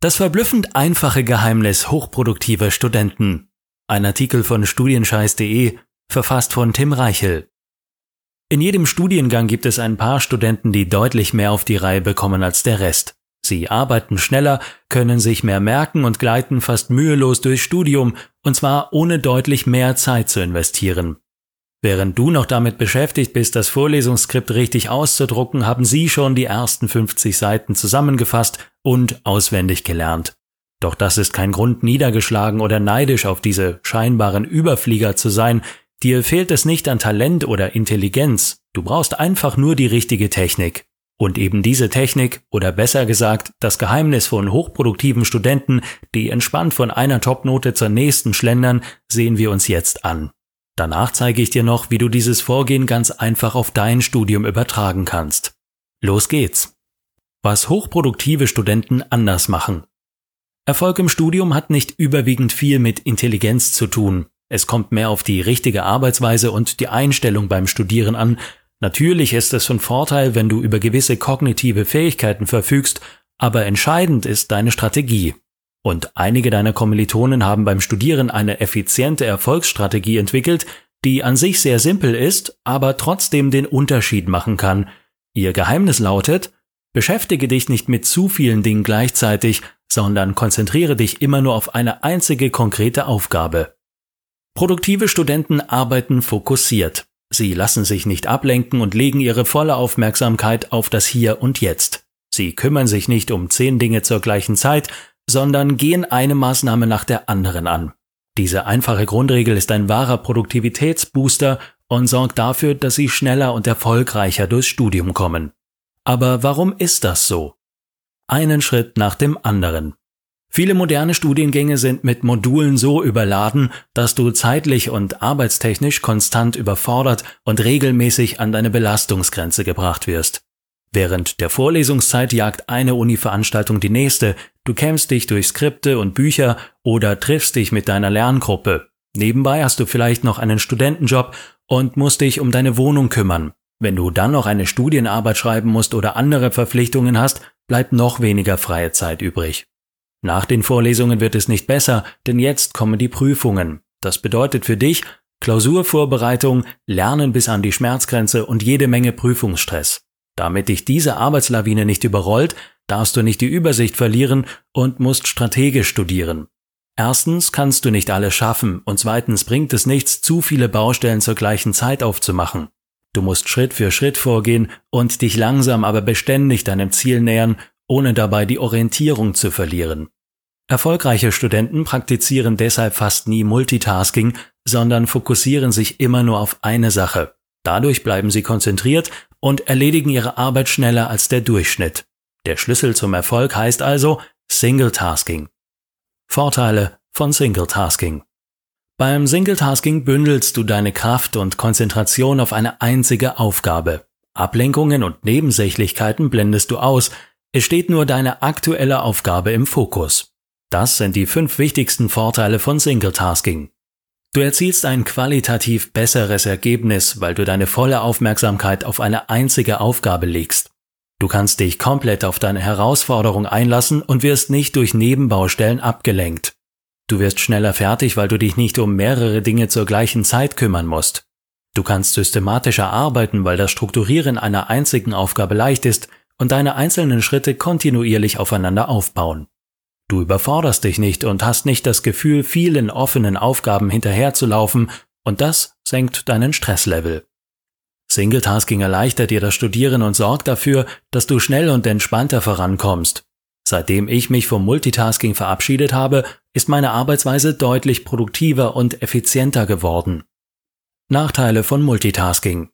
Das verblüffend einfache Geheimnis hochproduktiver Studenten. Ein Artikel von studienscheiß.de, verfasst von Tim Reichel. In jedem Studiengang gibt es ein paar Studenten, die deutlich mehr auf die Reihe bekommen als der Rest. Sie arbeiten schneller, können sich mehr merken und gleiten fast mühelos durchs Studium, und zwar ohne deutlich mehr Zeit zu investieren. Während du noch damit beschäftigt bist, das Vorlesungsskript richtig auszudrucken, haben sie schon die ersten 50 Seiten zusammengefasst und auswendig gelernt. Doch das ist kein Grund, niedergeschlagen oder neidisch auf diese scheinbaren Überflieger zu sein. Dir fehlt es nicht an Talent oder Intelligenz. Du brauchst einfach nur die richtige Technik. Und eben diese Technik, oder besser gesagt, das Geheimnis von hochproduktiven Studenten, die entspannt von einer Topnote zur nächsten schlendern, sehen wir uns jetzt an. Danach zeige ich dir noch, wie du dieses Vorgehen ganz einfach auf dein Studium übertragen kannst. Los geht's! Was hochproduktive Studenten anders machen. Erfolg im Studium hat nicht überwiegend viel mit Intelligenz zu tun. Es kommt mehr auf die richtige Arbeitsweise und die Einstellung beim Studieren an. Natürlich ist es von Vorteil, wenn du über gewisse kognitive Fähigkeiten verfügst, aber entscheidend ist deine Strategie. Und einige deiner Kommilitonen haben beim Studieren eine effiziente Erfolgsstrategie entwickelt, die an sich sehr simpel ist, aber trotzdem den Unterschied machen kann. Ihr Geheimnis lautet, beschäftige dich nicht mit zu vielen Dingen gleichzeitig, sondern konzentriere dich immer nur auf eine einzige konkrete Aufgabe. Produktive Studenten arbeiten fokussiert. Sie lassen sich nicht ablenken und legen ihre volle Aufmerksamkeit auf das Hier und Jetzt. Sie kümmern sich nicht um zehn Dinge zur gleichen Zeit, sondern gehen eine Maßnahme nach der anderen an. Diese einfache Grundregel ist ein wahrer Produktivitätsbooster und sorgt dafür, dass sie schneller und erfolgreicher durchs Studium kommen. Aber warum ist das so? Einen Schritt nach dem anderen. Viele moderne Studiengänge sind mit Modulen so überladen, dass du zeitlich und arbeitstechnisch konstant überfordert und regelmäßig an deine Belastungsgrenze gebracht wirst. Während der Vorlesungszeit jagt eine Uni-Veranstaltung die nächste, du kämpfst dich durch Skripte und Bücher oder triffst dich mit deiner Lerngruppe. Nebenbei hast du vielleicht noch einen Studentenjob und musst dich um deine Wohnung kümmern. Wenn du dann noch eine Studienarbeit schreiben musst oder andere Verpflichtungen hast, bleibt noch weniger freie Zeit übrig. Nach den Vorlesungen wird es nicht besser, denn jetzt kommen die Prüfungen. Das bedeutet für dich Klausurvorbereitung, Lernen bis an die Schmerzgrenze und jede Menge Prüfungsstress. Damit dich diese Arbeitslawine nicht überrollt, darfst du nicht die Übersicht verlieren und musst strategisch studieren. Erstens kannst du nicht alles schaffen und zweitens bringt es nichts, zu viele Baustellen zur gleichen Zeit aufzumachen. Du musst Schritt für Schritt vorgehen und dich langsam aber beständig deinem Ziel nähern, ohne dabei die Orientierung zu verlieren. Erfolgreiche Studenten praktizieren deshalb fast nie Multitasking, sondern fokussieren sich immer nur auf eine Sache. Dadurch bleiben sie konzentriert und erledigen ihre Arbeit schneller als der Durchschnitt. Der Schlüssel zum Erfolg heißt also Single-Tasking. Vorteile von Single-Tasking. Beim Single-Tasking bündelst du deine Kraft und Konzentration auf eine einzige Aufgabe. Ablenkungen und Nebensächlichkeiten blendest du aus, es steht nur deine aktuelle Aufgabe im Fokus. Das sind die fünf wichtigsten Vorteile von Single-Tasking. Du erzielst ein qualitativ besseres Ergebnis, weil du deine volle Aufmerksamkeit auf eine einzige Aufgabe legst. Du kannst dich komplett auf deine Herausforderung einlassen und wirst nicht durch Nebenbaustellen abgelenkt. Du wirst schneller fertig, weil du dich nicht um mehrere Dinge zur gleichen Zeit kümmern musst. Du kannst systematischer arbeiten, weil das Strukturieren einer einzigen Aufgabe leicht ist und deine einzelnen Schritte kontinuierlich aufeinander aufbauen. Du überforderst dich nicht und hast nicht das Gefühl, vielen offenen Aufgaben hinterherzulaufen und das senkt deinen Stresslevel. Singletasking erleichtert dir das Studieren und sorgt dafür, dass du schnell und entspannter vorankommst. Seitdem ich mich vom Multitasking verabschiedet habe, ist meine Arbeitsweise deutlich produktiver und effizienter geworden. Nachteile von Multitasking.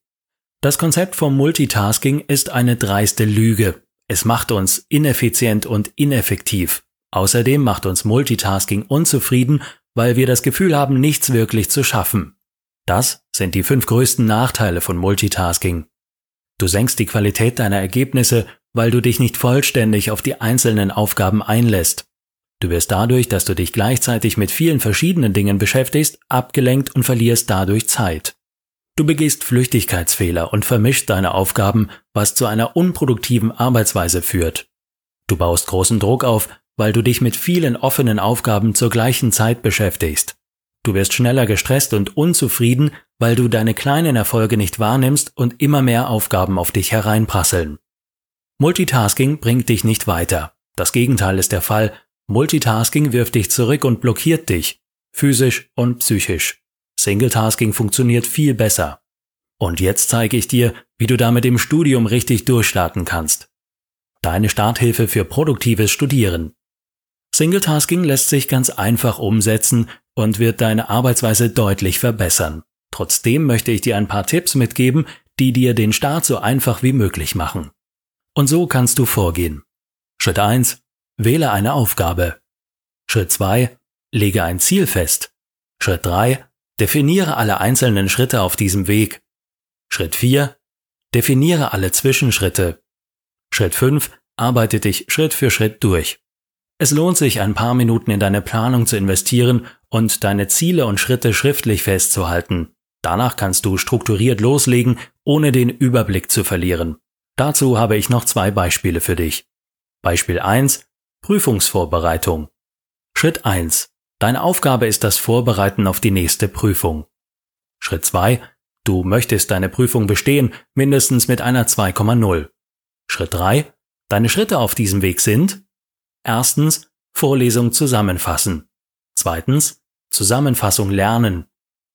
Das Konzept vom Multitasking ist eine dreiste Lüge. Es macht uns ineffizient und ineffektiv. Außerdem macht uns Multitasking unzufrieden, weil wir das Gefühl haben, nichts wirklich zu schaffen. Das sind die fünf größten Nachteile von Multitasking. Du senkst die Qualität deiner Ergebnisse, weil du dich nicht vollständig auf die einzelnen Aufgaben einlässt. Du wirst dadurch, dass du dich gleichzeitig mit vielen verschiedenen Dingen beschäftigst, abgelenkt und verlierst dadurch Zeit. Du begehst Flüchtigkeitsfehler und vermischst deine Aufgaben, was zu einer unproduktiven Arbeitsweise führt. Du baust großen Druck auf, weil du dich mit vielen offenen Aufgaben zur gleichen Zeit beschäftigst. Du wirst schneller gestresst und unzufrieden, weil du deine kleinen Erfolge nicht wahrnimmst und immer mehr Aufgaben auf dich hereinprasseln. Multitasking bringt dich nicht weiter. Das Gegenteil ist der Fall. Multitasking wirft dich zurück und blockiert dich, physisch und psychisch. Singletasking funktioniert viel besser. Und jetzt zeige ich dir, wie du damit im Studium richtig durchstarten kannst. Deine Starthilfe für produktives Studieren. Singletasking lässt sich ganz einfach umsetzen und wird deine Arbeitsweise deutlich verbessern. Trotzdem möchte ich dir ein paar Tipps mitgeben, die dir den Start so einfach wie möglich machen. Und so kannst du vorgehen. Schritt 1. Wähle eine Aufgabe. Schritt 2. Lege ein Ziel fest. Schritt 3. Definiere alle einzelnen Schritte auf diesem Weg. Schritt 4. Definiere alle Zwischenschritte. Schritt 5. Arbeite dich Schritt für Schritt durch. Es lohnt sich, ein paar Minuten in deine Planung zu investieren und deine Ziele und Schritte schriftlich festzuhalten. Danach kannst du strukturiert loslegen, ohne den Überblick zu verlieren. Dazu habe ich noch zwei Beispiele für dich. Beispiel 1. Prüfungsvorbereitung. Schritt 1. Deine Aufgabe ist das Vorbereiten auf die nächste Prüfung. Schritt 2. Du möchtest deine Prüfung bestehen, mindestens mit einer 2,0. Schritt 3. Deine Schritte auf diesem Weg sind Erstens Vorlesung zusammenfassen. Zweitens Zusammenfassung lernen.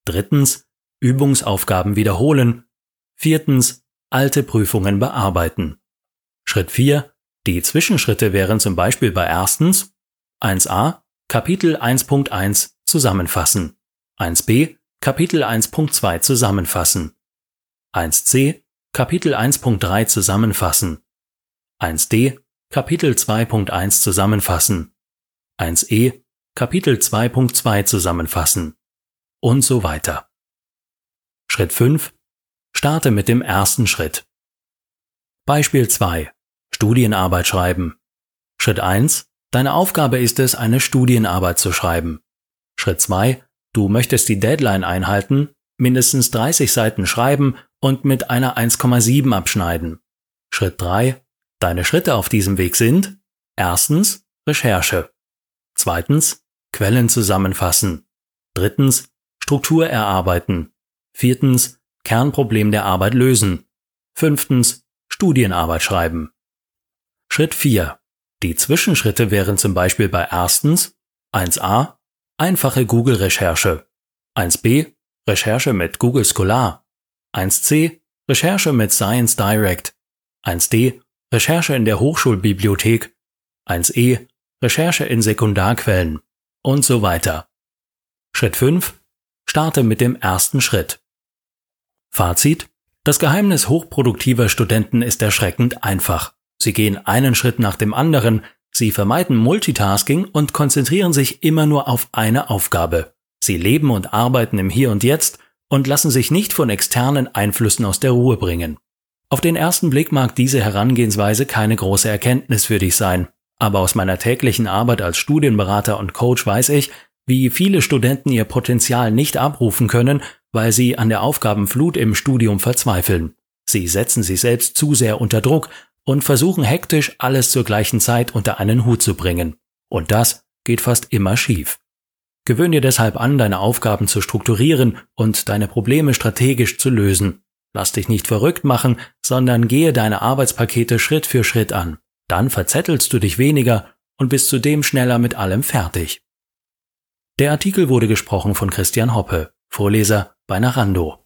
Drittens Übungsaufgaben wiederholen. Viertens alte Prüfungen bearbeiten. Schritt 4. Die Zwischenschritte wären zum Beispiel bei erstens 1a Kapitel 1.1 zusammenfassen. 1b Kapitel 1.2 zusammenfassen. 1c Kapitel 1.3 zusammenfassen. 1d Kapitel 2.1 zusammenfassen. 1e Kapitel 2.2 zusammenfassen. Und so weiter. Schritt 5. Starte mit dem ersten Schritt. Beispiel 2. Studienarbeit schreiben. Schritt 1. Deine Aufgabe ist es, eine Studienarbeit zu schreiben. Schritt 2. Du möchtest die Deadline einhalten, mindestens 30 Seiten schreiben und mit einer 1,7 abschneiden. Schritt 3. Deine Schritte auf diesem Weg sind erstens Recherche, zweitens Quellen zusammenfassen, drittens Struktur erarbeiten, viertens Kernproblem der Arbeit lösen, fünftens Studienarbeit schreiben. Schritt 4. Die Zwischenschritte wären zum Beispiel bei erstens 1a einfache Google-Recherche, 1b Recherche mit Google Scholar, 1c Recherche mit Science Direct, 1d Recherche in der Hochschulbibliothek, 1e, Recherche in Sekundarquellen und so weiter. Schritt 5. Starte mit dem ersten Schritt. Fazit. Das Geheimnis hochproduktiver Studenten ist erschreckend einfach. Sie gehen einen Schritt nach dem anderen, sie vermeiden Multitasking und konzentrieren sich immer nur auf eine Aufgabe. Sie leben und arbeiten im Hier und Jetzt und lassen sich nicht von externen Einflüssen aus der Ruhe bringen. Auf den ersten Blick mag diese Herangehensweise keine große Erkenntnis für dich sein, aber aus meiner täglichen Arbeit als Studienberater und Coach weiß ich, wie viele Studenten ihr Potenzial nicht abrufen können, weil sie an der Aufgabenflut im Studium verzweifeln. Sie setzen sich selbst zu sehr unter Druck und versuchen hektisch alles zur gleichen Zeit unter einen Hut zu bringen. Und das geht fast immer schief. Gewöhn dir deshalb an, deine Aufgaben zu strukturieren und deine Probleme strategisch zu lösen. Lass dich nicht verrückt machen, sondern gehe deine Arbeitspakete Schritt für Schritt an. Dann verzettelst du dich weniger und bist zudem schneller mit allem fertig. Der Artikel wurde gesprochen von Christian Hoppe, Vorleser bei Narando.